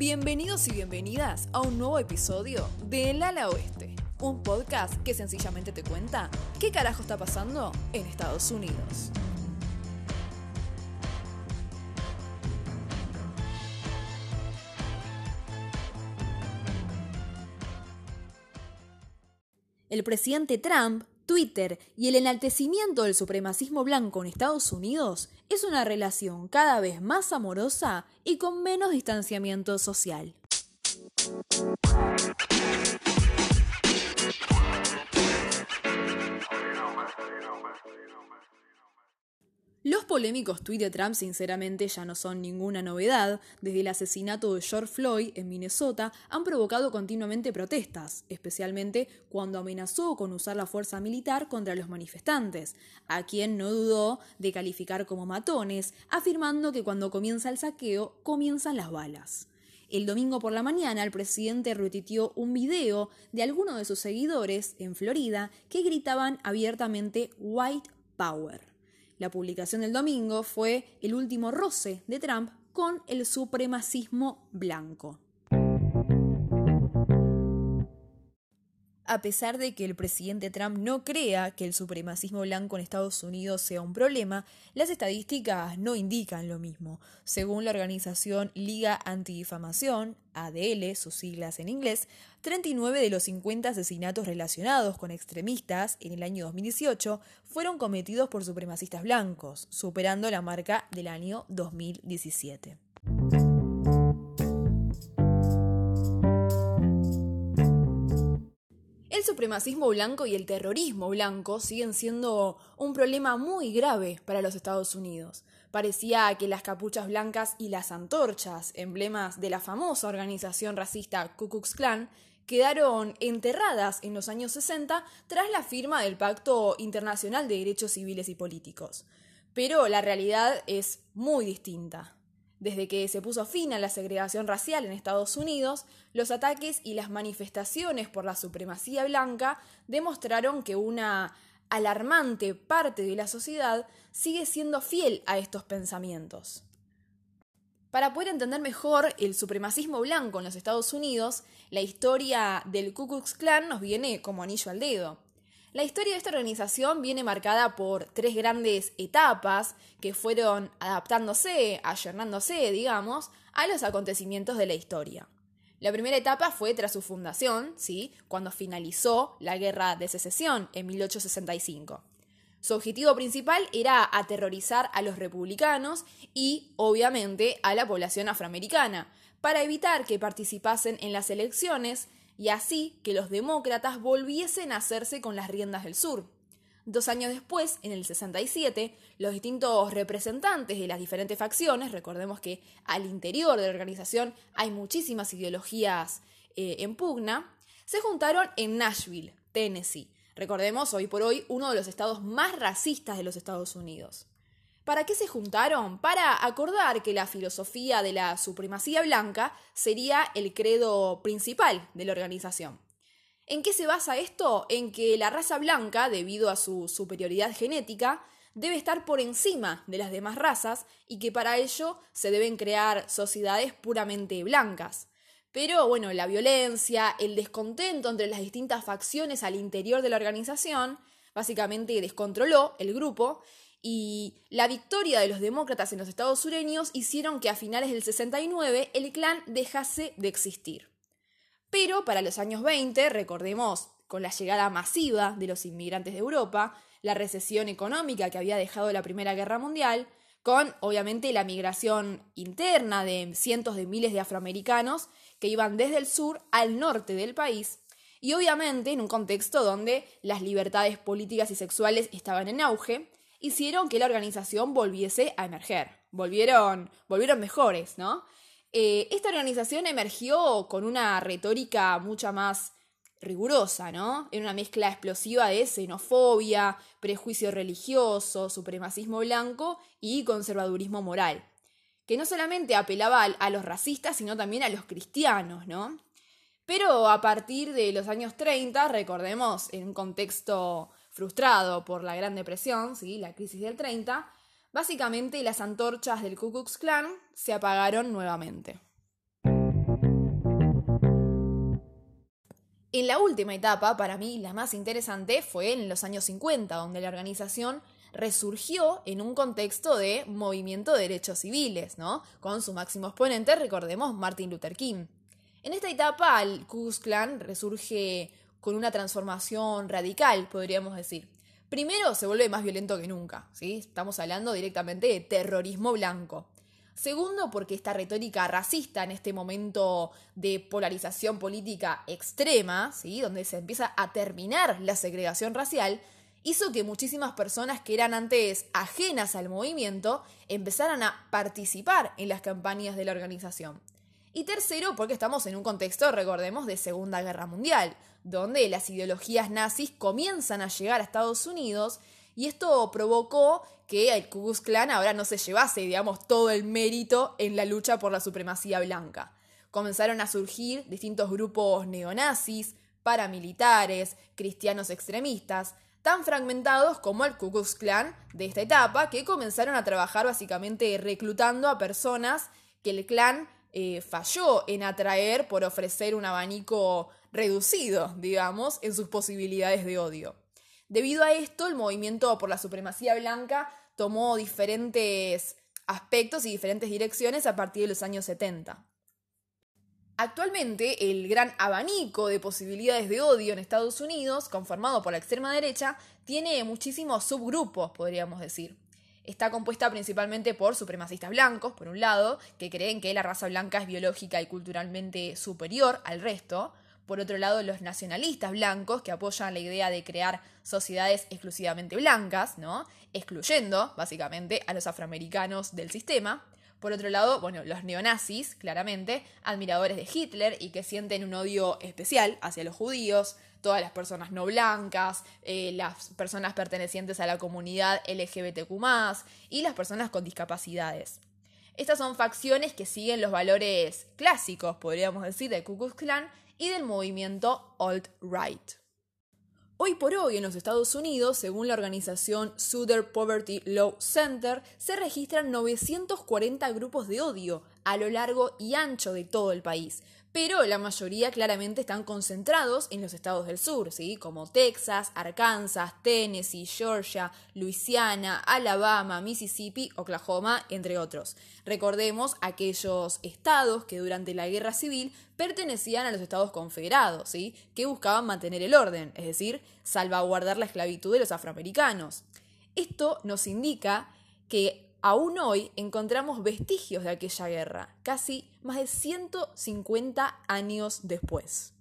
Bienvenidos y bienvenidas a un nuevo episodio de El Ala Oeste, un podcast que sencillamente te cuenta qué carajo está pasando en Estados Unidos. El presidente Trump, Twitter y el enaltecimiento del supremacismo blanco en Estados Unidos es una relación cada vez más amorosa y con menos distanciamiento social. Los polémicos tuits de Trump sinceramente ya no son ninguna novedad. Desde el asesinato de George Floyd en Minnesota han provocado continuamente protestas, especialmente cuando amenazó con usar la fuerza militar contra los manifestantes, a quien no dudó de calificar como matones, afirmando que cuando comienza el saqueo comienzan las balas. El domingo por la mañana el presidente retuiteó un video de algunos de sus seguidores en Florida que gritaban abiertamente White Power. La publicación del domingo fue el último roce de Trump con el supremacismo blanco. A pesar de que el presidente Trump no crea que el supremacismo blanco en Estados Unidos sea un problema, las estadísticas no indican lo mismo. Según la organización Liga Antidifamación, ADL, sus siglas en inglés, 39 de los 50 asesinatos relacionados con extremistas en el año 2018 fueron cometidos por supremacistas blancos, superando la marca del año 2017. El supremacismo blanco y el terrorismo blanco siguen siendo un problema muy grave para los Estados Unidos. Parecía que las capuchas blancas y las antorchas, emblemas de la famosa organización racista Ku Klux Klan, quedaron enterradas en los años 60 tras la firma del Pacto Internacional de Derechos Civiles y Políticos. Pero la realidad es muy distinta. Desde que se puso fin a la segregación racial en Estados Unidos, los ataques y las manifestaciones por la supremacía blanca demostraron que una alarmante parte de la sociedad sigue siendo fiel a estos pensamientos. Para poder entender mejor el supremacismo blanco en los Estados Unidos, la historia del Ku Klux Klan nos viene como anillo al dedo. La historia de esta organización viene marcada por tres grandes etapas que fueron adaptándose, ayornándose, digamos, a los acontecimientos de la historia. La primera etapa fue tras su fundación, ¿sí? cuando finalizó la Guerra de Secesión en 1865. Su objetivo principal era aterrorizar a los republicanos y, obviamente, a la población afroamericana, para evitar que participasen en las elecciones y así que los demócratas volviesen a hacerse con las riendas del sur. Dos años después, en el 67, los distintos representantes de las diferentes facciones, recordemos que al interior de la organización hay muchísimas ideologías eh, en pugna, se juntaron en Nashville, Tennessee. Recordemos, hoy por hoy, uno de los estados más racistas de los Estados Unidos. ¿Para qué se juntaron? Para acordar que la filosofía de la supremacía blanca sería el credo principal de la organización. ¿En qué se basa esto? En que la raza blanca, debido a su superioridad genética, debe estar por encima de las demás razas y que para ello se deben crear sociedades puramente blancas. Pero bueno, la violencia, el descontento entre las distintas facciones al interior de la organización, básicamente descontroló el grupo y la victoria de los demócratas en los estados sureños hicieron que a finales del 69 el clan dejase de existir. Pero para los años 20, recordemos, con la llegada masiva de los inmigrantes de Europa, la recesión económica que había dejado la Primera Guerra Mundial, con obviamente la migración interna de cientos de miles de afroamericanos que iban desde el sur al norte del país, y obviamente en un contexto donde las libertades políticas y sexuales estaban en auge, hicieron que la organización volviese a emerger. Volvieron, volvieron mejores, ¿no? Eh, esta organización emergió con una retórica mucha más rigurosa, ¿no? En una mezcla explosiva de xenofobia, prejuicio religioso, supremacismo blanco y conservadurismo moral, que no solamente apelaba a los racistas, sino también a los cristianos, ¿no? Pero a partir de los años 30, recordemos, en un contexto frustrado por la Gran Depresión, ¿sí? la crisis del 30, básicamente las antorchas del Ku Klux Klan se apagaron nuevamente. En la última etapa, para mí la más interesante, fue en los años 50, donde la organización resurgió en un contexto de movimiento de derechos civiles, ¿no? Con su máximo exponente, recordemos, Martin Luther King. En esta etapa, el Ku Klux Klan resurge con una transformación radical, podríamos decir. Primero, se vuelve más violento que nunca, ¿sí? Estamos hablando directamente de terrorismo blanco. Segundo, porque esta retórica racista en este momento de polarización política extrema, ¿sí? donde se empieza a terminar la segregación racial, hizo que muchísimas personas que eran antes ajenas al movimiento empezaran a participar en las campañas de la organización. Y tercero, porque estamos en un contexto, recordemos, de Segunda Guerra Mundial, donde las ideologías nazis comienzan a llegar a Estados Unidos y esto provocó que el Ku Klux Klan ahora no se llevase, digamos, todo el mérito en la lucha por la supremacía blanca. Comenzaron a surgir distintos grupos neonazis, paramilitares, cristianos extremistas, tan fragmentados como el Ku Klux Klan de esta etapa, que comenzaron a trabajar básicamente reclutando a personas que el clan eh, falló en atraer por ofrecer un abanico reducido, digamos, en sus posibilidades de odio. Debido a esto, el movimiento por la supremacía blanca tomó diferentes aspectos y diferentes direcciones a partir de los años 70. Actualmente, el gran abanico de posibilidades de odio en Estados Unidos, conformado por la extrema derecha, tiene muchísimos subgrupos, podríamos decir. Está compuesta principalmente por supremacistas blancos, por un lado, que creen que la raza blanca es biológica y culturalmente superior al resto, por otro lado, los nacionalistas blancos, que apoyan la idea de crear sociedades exclusivamente blancas, ¿no? Excluyendo, básicamente, a los afroamericanos del sistema. Por otro lado, bueno, los neonazis, claramente, admiradores de Hitler y que sienten un odio especial hacia los judíos, todas las personas no blancas, eh, las personas pertenecientes a la comunidad LGBTQ, y las personas con discapacidades. Estas son facciones que siguen los valores clásicos, podríamos decir, del Ku Klux Klan y del movimiento alt-right. Hoy por hoy en los Estados Unidos, según la organización Southern Poverty Law Center, se registran 940 grupos de odio a lo largo y ancho de todo el país, pero la mayoría claramente están concentrados en los estados del sur, ¿sí? como Texas, Arkansas, Tennessee, Georgia, Luisiana, Alabama, Mississippi, Oklahoma, entre otros. Recordemos aquellos estados que durante la guerra civil pertenecían a los estados confederados, ¿sí? que buscaban mantener el orden, es decir, salvaguardar la esclavitud de los afroamericanos. Esto nos indica que aún hoy encontramos vestigios de aquella guerra, casi más de 150 años después.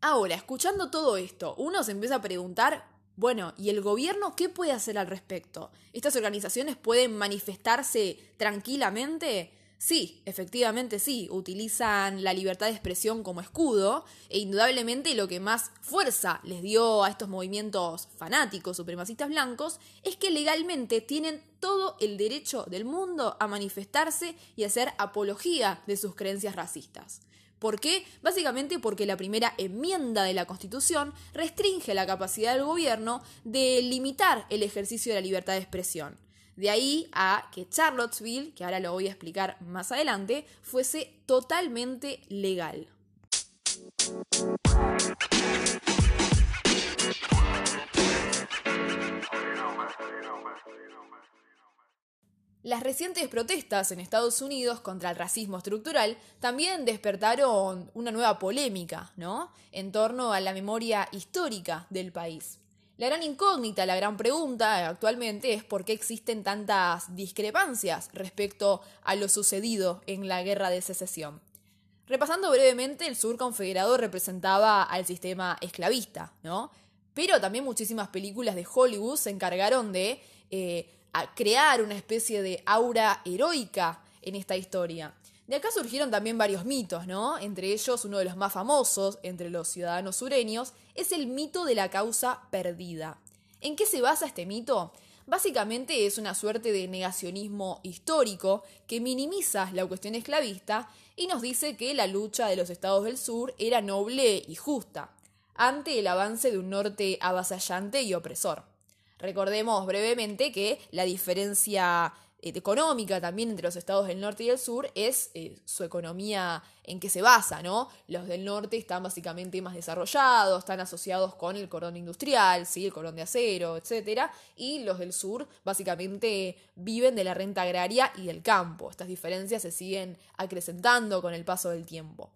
Ahora, escuchando todo esto, uno se empieza a preguntar, bueno, ¿y el gobierno qué puede hacer al respecto? ¿Estas organizaciones pueden manifestarse tranquilamente? Sí, efectivamente sí, utilizan la libertad de expresión como escudo e indudablemente lo que más fuerza les dio a estos movimientos fanáticos supremacistas blancos es que legalmente tienen todo el derecho del mundo a manifestarse y hacer apología de sus creencias racistas. ¿Por qué? Básicamente porque la primera enmienda de la Constitución restringe la capacidad del gobierno de limitar el ejercicio de la libertad de expresión. De ahí a que Charlottesville, que ahora lo voy a explicar más adelante, fuese totalmente legal. Las recientes protestas en Estados Unidos contra el racismo estructural también despertaron una nueva polémica, ¿no? En torno a la memoria histórica del país. La gran incógnita, la gran pregunta actualmente es por qué existen tantas discrepancias respecto a lo sucedido en la guerra de secesión. Repasando brevemente, el sur confederado representaba al sistema esclavista, ¿no? Pero también muchísimas películas de Hollywood se encargaron de eh, crear una especie de aura heroica en esta historia. De acá surgieron también varios mitos, ¿no? Entre ellos, uno de los más famosos entre los ciudadanos sureños es el mito de la causa perdida. ¿En qué se basa este mito? Básicamente es una suerte de negacionismo histórico que minimiza la cuestión esclavista y nos dice que la lucha de los estados del sur era noble y justa, ante el avance de un norte avasallante y opresor. Recordemos brevemente que la diferencia económica también entre los estados del norte y el sur es eh, su economía en que se basa, ¿no? Los del norte están básicamente más desarrollados, están asociados con el cordón industrial, ¿sí? el cordón de acero, etc. Y los del sur básicamente viven de la renta agraria y del campo. Estas diferencias se siguen acrecentando con el paso del tiempo.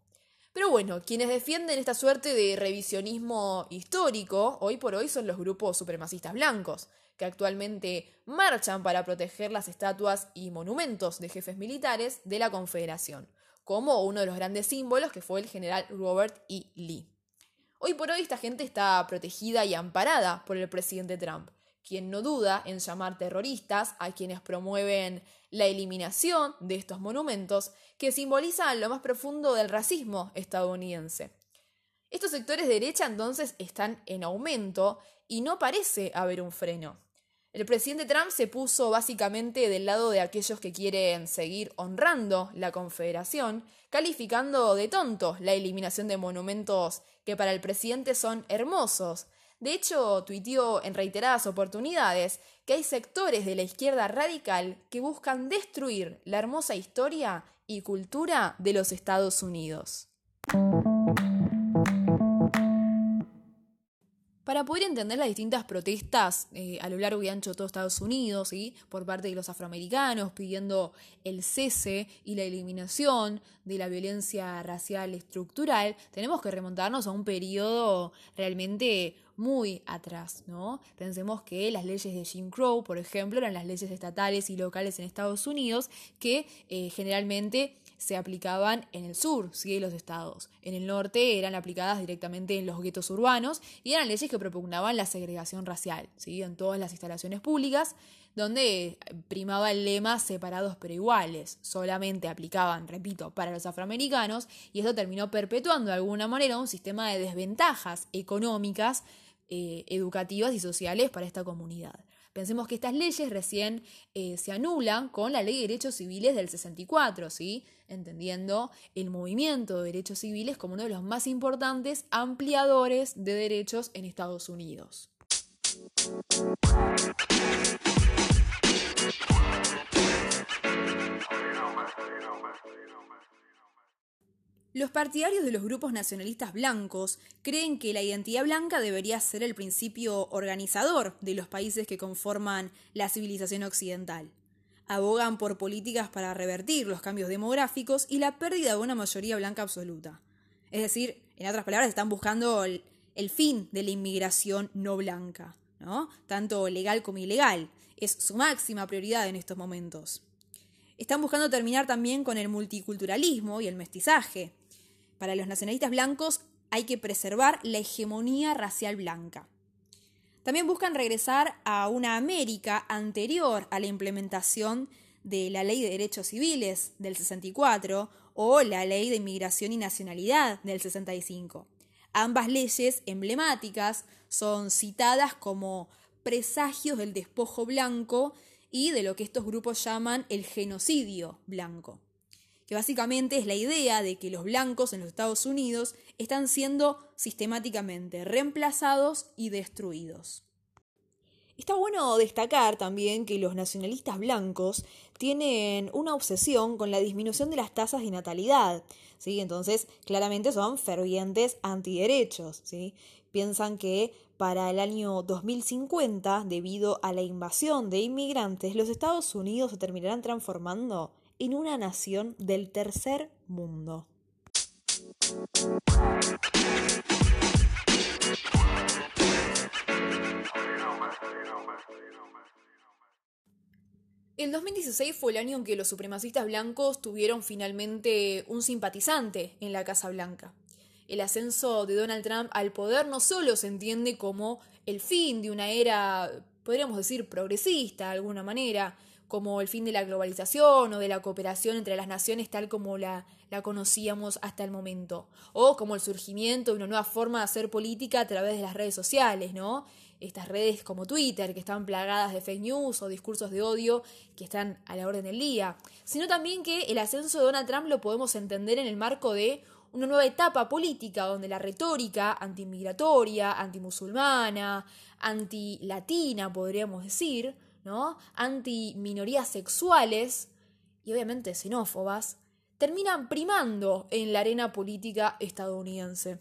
Pero bueno, quienes defienden esta suerte de revisionismo histórico hoy por hoy son los grupos supremacistas blancos, que actualmente marchan para proteger las estatuas y monumentos de jefes militares de la Confederación, como uno de los grandes símbolos que fue el general Robert E. Lee. Hoy por hoy esta gente está protegida y amparada por el presidente Trump, quien no duda en llamar terroristas a quienes promueven la eliminación de estos monumentos que simbolizan lo más profundo del racismo estadounidense. Estos sectores de derecha entonces están en aumento y no parece haber un freno. El presidente Trump se puso básicamente del lado de aquellos que quieren seguir honrando la Confederación, calificando de tonto la eliminación de monumentos que para el presidente son hermosos, de hecho, tuiteó en reiteradas oportunidades que hay sectores de la izquierda radical que buscan destruir la hermosa historia y cultura de los Estados Unidos. Para poder entender las distintas protestas eh, a lo largo y ancho de todo Estados Unidos, y por parte de los afroamericanos pidiendo el cese y la eliminación de la violencia racial estructural, tenemos que remontarnos a un periodo realmente muy atrás, ¿no? Pensemos que las leyes de Jim Crow, por ejemplo, eran las leyes estatales y locales en Estados Unidos que eh, generalmente se aplicaban en el sur ¿sí? los estados. En el norte eran aplicadas directamente en los guetos urbanos y eran leyes que propugnaban la segregación racial ¿sí? en todas las instalaciones públicas, donde primaba el lema separados pero iguales. Solamente aplicaban, repito, para los afroamericanos y eso terminó perpetuando de alguna manera un sistema de desventajas económicas eh, educativas y sociales para esta comunidad. Pensemos que estas leyes recién eh, se anulan con la Ley de Derechos Civiles del 64, ¿sí? entendiendo el movimiento de derechos civiles como uno de los más importantes ampliadores de derechos en Estados Unidos. Los partidarios de los grupos nacionalistas blancos creen que la identidad blanca debería ser el principio organizador de los países que conforman la civilización occidental. Abogan por políticas para revertir los cambios demográficos y la pérdida de una mayoría blanca absoluta. Es decir, en otras palabras, están buscando el, fin de la inmigración no blanca, ¿no? tanto legal como ilegal. Es su máxima prioridad en estos momentos. Están buscando terminar también con el multiculturalismo y el mestizaje, para los nacionalistas blancos hay que preservar la hegemonía racial blanca. También buscan regresar a una América anterior a la implementación de la Ley de Derechos Civiles del 64 o la Ley de Inmigración y Nacionalidad del 65. Ambas leyes emblemáticas son citadas como presagios del despojo blanco y de lo que estos grupos llaman el genocidio blanco que básicamente es la idea de que los blancos en los Estados Unidos están siendo sistemáticamente reemplazados y destruidos. Está bueno destacar también que los nacionalistas blancos tienen una obsesión con la disminución de las tasas de natalidad, ¿sí? Entonces, claramente son fervientes antiderechos, ¿sí? Piensan que para el año 2050, debido a la invasión de inmigrantes, los Estados Unidos se terminarán transformando en una nación del tercer mundo. El 2016 fue el año en que los supremacistas blancos tuvieron finalmente un simpatizante en la Casa Blanca. El ascenso de Donald Trump al poder no solo se entiende como el fin de una era, podríamos decir, progresista de alguna manera, como el fin de la globalización o de la cooperación entre las naciones tal como la, conocíamos hasta el momento, o como el surgimiento de una nueva forma de hacer política a través de las redes sociales, ¿no? Estas redes como Twitter, que están plagadas de fake news o discursos de odio que están a la orden del día, sino también que el ascenso de Donald Trump lo podemos entender en el marco de una nueva etapa política donde la retórica antimigratoria, antimusulmana, antilatina, podríamos decir, ¿no? anti-minorías sexuales y obviamente xenófobas, terminan primando en la arena política estadounidense.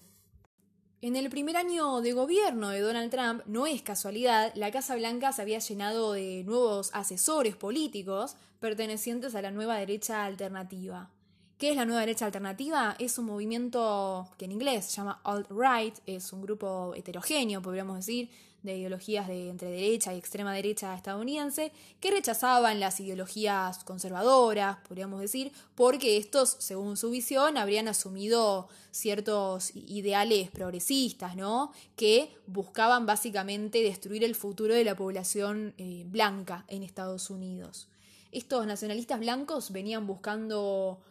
En el primer año de gobierno de Donald Trump, no es casualidad, la Casa Blanca se había llenado de nuevos asesores políticos pertenecientes a la nueva derecha alternativa. ¿Qué es la nueva derecha alternativa? Es un movimiento que en inglés se llama alt-right, es un grupo heterogéneo, podríamos decir, de ideologías de entre derecha y extrema derecha estadounidense, que rechazaban las ideologías conservadoras, podríamos decir, porque estos, según su visión, habrían asumido ciertos ideales progresistas, ¿no? Que buscaban básicamente destruir el futuro de la población eh, blanca en Estados Unidos. Estos nacionalistas blancos venían buscando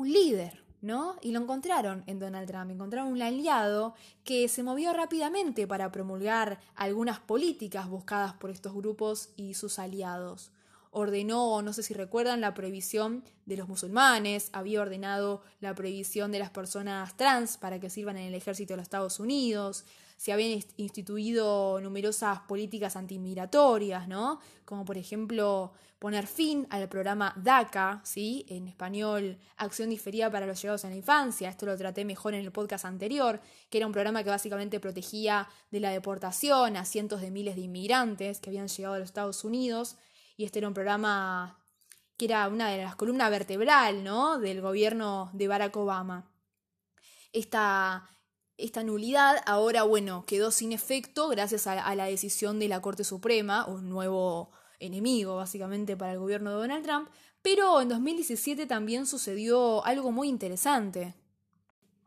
un líder, ¿no? Y lo encontraron en Donald Trump, encontraron un aliado que se movió rápidamente para promulgar algunas políticas buscadas por estos grupos y sus aliados. Ordenó, no sé si recuerdan, la prohibición de los musulmanes, había ordenado la prohibición de las personas trans para que sirvan en el ejército de los Estados Unidos, se habían instituido numerosas políticas antimigratorias, ¿no? Como por ejemplo poner fin al programa DACA, ¿sí? En español, Acción Diferida para los Llegados en la Infancia. Esto lo traté mejor en el podcast anterior, que era un programa que básicamente protegía de la deportación a cientos de miles de inmigrantes que habían llegado a los Estados Unidos. Y este era un programa que era una de las columnas vertebral, ¿no? Del gobierno de Barack Obama. Esta, esta nulidad ahora, bueno, quedó sin efecto gracias a, la decisión de la Corte Suprema, un nuevo enemigo básicamente para el gobierno de Donald Trump, pero en 2017 también sucedió algo muy interesante.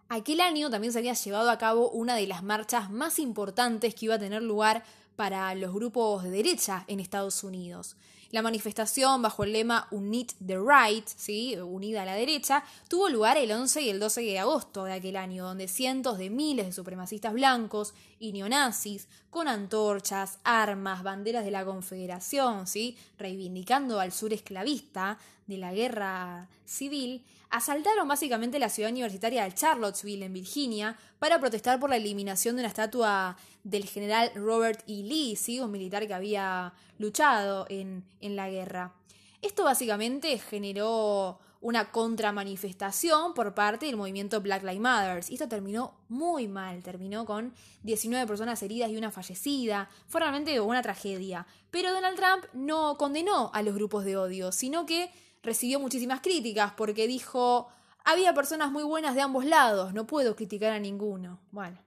Aquel año también se había llevado a cabo una de las marchas más importantes que iba a tener lugar para los grupos de derecha en Estados Unidos. La manifestación bajo el lema Unit the Right, ¿sí? unida a la derecha, tuvo lugar el 11 y el 12 de agosto de aquel año, donde cientos de miles de supremacistas blancos y neonazis, con antorchas, armas, banderas de la Confederación, ¿sí? reivindicando al sur esclavista de la guerra civil, asaltaron básicamente la ciudad universitaria de Charlottesville, en Virginia, para protestar por la eliminación de una estatua del general Robert E. Lee, ¿sí? un militar que había luchado en, en la guerra. Esto básicamente generó una contramanifestación por parte del movimiento Black Lives Matter. Y esto terminó muy mal, terminó con 19 personas heridas y una fallecida. Fue realmente una tragedia. Pero Donald Trump no condenó a los grupos de odio, sino que recibió muchísimas críticas porque dijo, había personas muy buenas de ambos lados, no puedo criticar a ninguno. Bueno,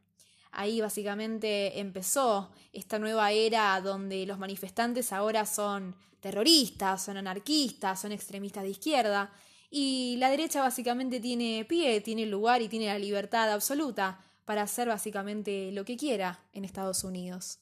ahí básicamente empezó esta nueva era donde los manifestantes ahora son terroristas, son anarquistas, son extremistas de izquierda, y la derecha básicamente tiene pie, tiene lugar y tiene la libertad absoluta para hacer básicamente lo que quiera en Estados Unidos.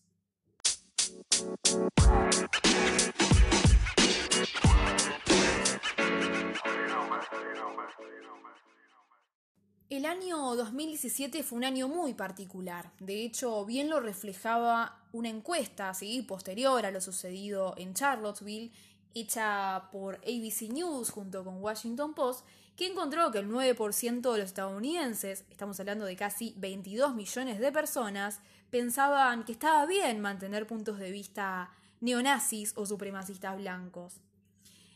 El año 2017 fue un año muy particular. De hecho, bien lo reflejaba una encuesta posterior a lo sucedido en Charlottesville, hecha por ABC News junto con Washington Post, que encontró que el 9% de los estadounidenses, estamos hablando de casi 22 millones de personas, pensaban que estaba bien mantener puntos de vista neonazis o supremacistas blancos.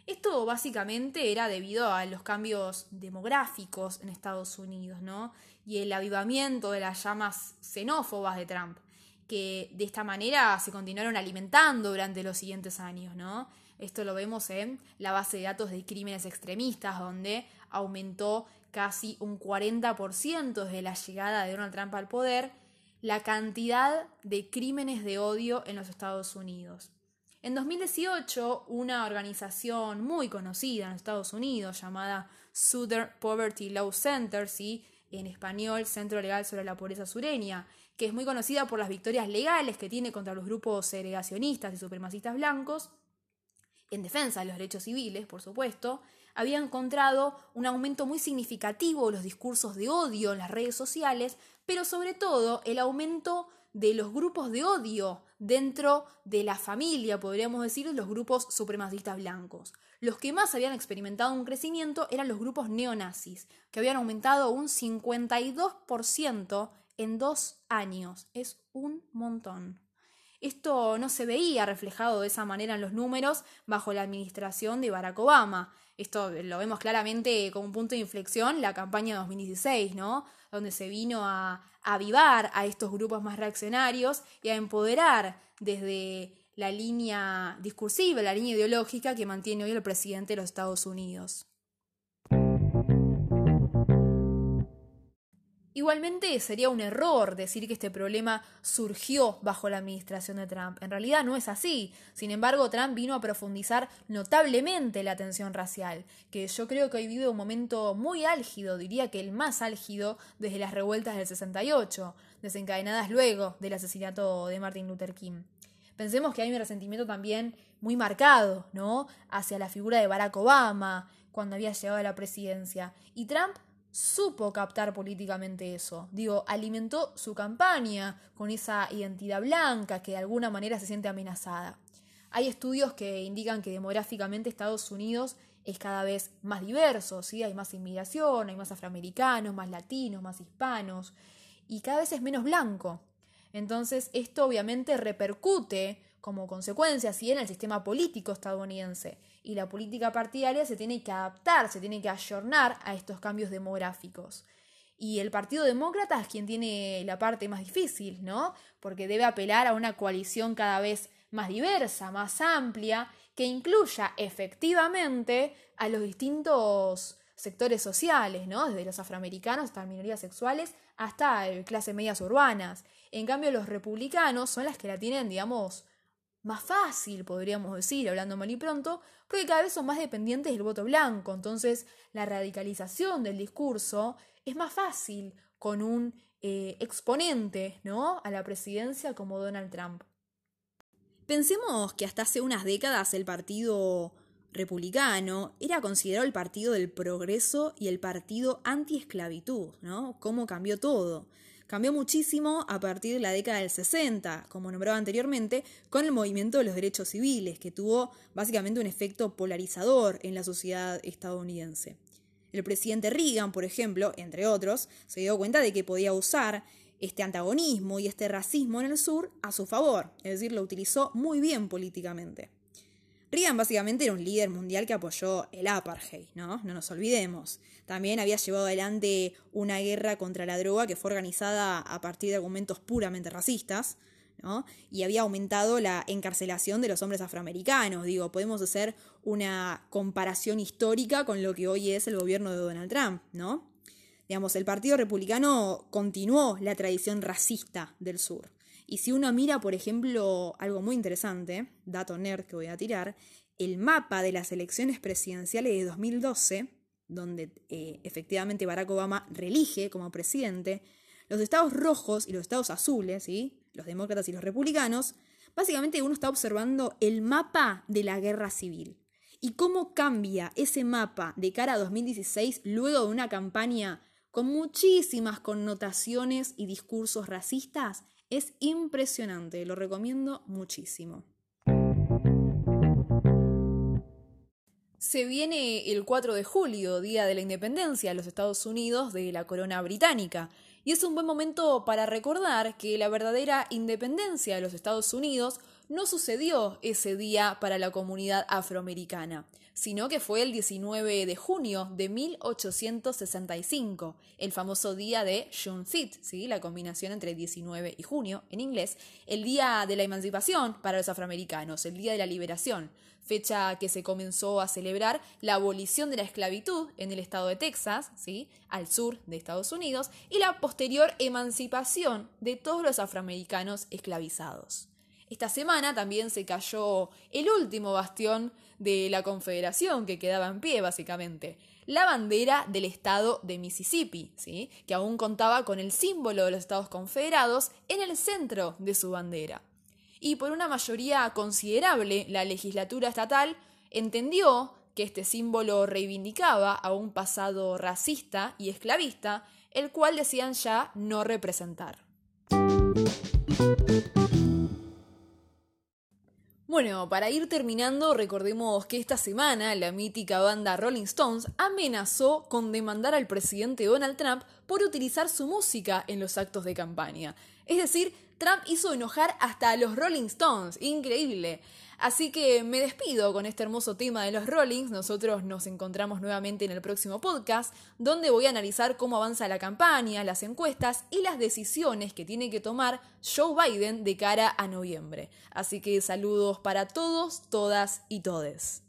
Esto básicamente era debido a los cambios demográficos en Estados Unidos, ¿no? Y el avivamiento de las llamas xenófobas de Trump, que de esta manera se continuaron alimentando durante los siguientes años, ¿no? Esto lo vemos en la base de datos de crímenes extremistas, donde aumentó casi un 40% desde la llegada de Donald Trump al poder la cantidad de crímenes de odio en los Estados Unidos. En 2018, una organización muy conocida en Estados Unidos llamada Southern Poverty Law Center, en español Centro Legal sobre la Pobreza Sureña, que es muy conocida por las victorias legales que tiene contra los grupos segregacionistas y supremacistas blancos, en defensa de los derechos civiles, por supuesto, había encontrado un aumento muy significativo de los discursos de odio en las redes sociales, pero sobre todo el aumento de los grupos de odio dentro de la familia, podríamos decir, los grupos supremacistas blancos. Los que más habían experimentado un crecimiento eran los grupos neonazis, que habían aumentado un 52% en dos años. Es un montón. Esto no se veía reflejado de esa manera en los números bajo la administración de Barack Obama. Esto lo vemos claramente como un punto de inflexión la campaña 2016, ¿no? Donde se vino a, avivar a estos grupos más reaccionarios y a empoderar desde la línea discursiva, la línea ideológica que mantiene hoy el presidente de los Estados Unidos. Igualmente sería un error decir que este problema surgió bajo la administración de Trump. En realidad no es así. Sin embargo, Trump vino a profundizar notablemente la tensión racial, que yo creo que hoy vive un momento muy álgido, diría que el más álgido desde las revueltas del 68, desencadenadas luego del asesinato de Martin Luther King. Pensemos que hay un resentimiento también muy marcado, ¿no? Hacia la figura de Barack Obama cuando había llegado a la presidencia. Y Trump supo captar políticamente eso. Digo, alimentó su campaña con esa identidad blanca que de alguna manera se siente amenazada. Hay estudios que indican que demográficamente Estados Unidos es cada vez más diverso, ¿sí? hay más inmigración, hay más afroamericanos, más latinos, más hispanos, y cada vez es menos blanco. Entonces, esto obviamente repercute como consecuencia, ¿sí? en el sistema político estadounidense y la política partidaria se tiene que adaptar, se tiene que ayornar a estos cambios demográficos. Y el Partido Demócrata es quien tiene la parte más difícil, ¿no? Porque debe apelar a una coalición cada vez más diversa, más amplia, que incluya efectivamente a los distintos sectores sociales, ¿no? Desde los afroamericanos hasta minorías sexuales hasta clases medias urbanas. En cambio, los republicanos son las que la tienen, digamos, más fácil, podríamos decir, hablando mal y pronto, porque cada vez son más dependientes del voto blanco. Entonces, la radicalización del discurso es más fácil con un eh, exponente ¿no? a la presidencia como Donald Trump. Pensemos que hasta hace unas décadas el Partido Republicano era considerado el partido del progreso y el partido anti-esclavitud, ¿no? ¿Cómo cambió todo? Cambió muchísimo a partir de la década del 60, como nombraba anteriormente, con el movimiento de los derechos civiles, que tuvo básicamente un efecto polarizador en la sociedad estadounidense. El presidente Reagan, por ejemplo, entre otros, se dio cuenta de que podía usar este antagonismo y este racismo en el sur a su favor, es decir, lo utilizó muy bien políticamente. Reagan básicamente era un líder mundial que apoyó el apartheid, ¿no? No nos olvidemos. También había llevado adelante una guerra contra la droga que fue organizada a partir de argumentos puramente racistas, ¿no? Y había aumentado la encarcelación de los hombres afroamericanos. Digo, podemos hacer una comparación histórica con lo que hoy es el gobierno de Donald Trump, ¿no? Digamos, el Partido Republicano continuó la tradición racista del sur. Y si uno mira, por ejemplo, algo muy interesante, dato nerd que voy a tirar, el mapa de las elecciones presidenciales de 2012, donde eh, efectivamente Barack Obama reelige como presidente, los estados rojos y los estados azules, ¿sí? los demócratas y los republicanos, básicamente uno está observando el mapa de la guerra civil. Y cómo cambia ese mapa de cara a 2016 luego de una campaña con muchísimas connotaciones y discursos racistas es impresionante, lo recomiendo muchísimo. Se viene el 4 de julio, Día de la Independencia de los Estados Unidos de la corona británica, y es un buen momento para recordar que la verdadera independencia de los Estados Unidos no sucedió ese día para la comunidad afroamericana sino que fue el 19 de junio de 1865, el famoso día de Juneteenth, ¿sí? la combinación entre 19 y junio en inglés, el día de la emancipación para los afroamericanos, el día de la liberación, fecha que se comenzó a celebrar la abolición de la esclavitud en el estado de Texas, ¿sí? al sur de Estados Unidos, y la posterior emancipación de todos los afroamericanos esclavizados. Esta semana también se cayó el último bastión de la Confederación que quedaba en pie, básicamente. La bandera del estado de Mississippi, ¿sí? que aún contaba con el símbolo de los Estados Confederados en el centro de su bandera. Y por una mayoría considerable, la legislatura estatal entendió que este símbolo reivindicaba a un pasado racista y esclavista, el cual decían ya no representar. Bueno, para ir terminando, recordemos que esta semana la mítica banda Rolling Stones amenazó con demandar al presidente Donald Trump por utilizar su música en los actos de campaña. Es decir, Trump hizo enojar hasta a los Rolling Stones, increíble. Así que me despido con este hermoso tema de los Rollings. Nosotros nos encontramos nuevamente en el próximo podcast, donde voy a analizar cómo avanza la campaña, las encuestas y las decisiones que tiene que tomar Joe Biden de cara a noviembre. Así que saludos para todos, todas y todes.